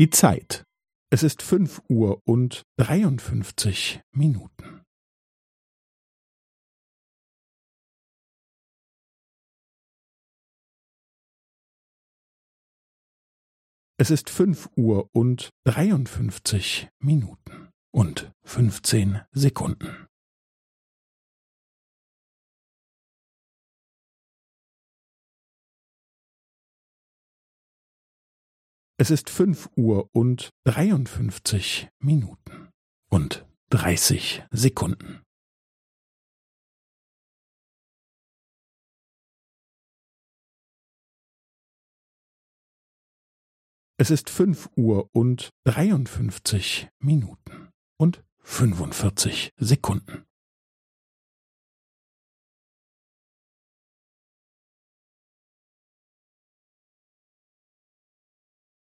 Die Zeit. Es ist fünf Uhr und dreiundfünfzig Minuten. Es ist fünf Uhr und dreiundfünfzig Minuten und fünfzehn Sekunden. Es ist fünf Uhr und dreiundfünfzig Minuten und dreißig Sekunden. Es ist fünf Uhr und dreiundfünfzig Minuten und fünfundvierzig Sekunden.